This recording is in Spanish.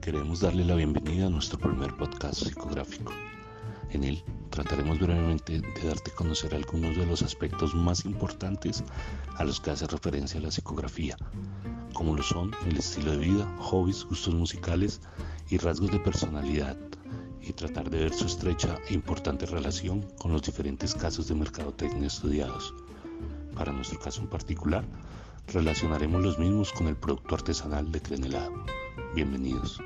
Queremos darle la bienvenida a nuestro primer podcast psicográfico. En él trataremos brevemente de darte a conocer algunos de los aspectos más importantes a los que hace referencia la psicografía, como lo son el estilo de vida, hobbies, gustos musicales y rasgos de personalidad, y tratar de ver su estrecha e importante relación con los diferentes casos de mercadotecnia estudiados. Para nuestro caso en particular, relacionaremos los mismos con el producto artesanal de Crenelado. Bienvenidos.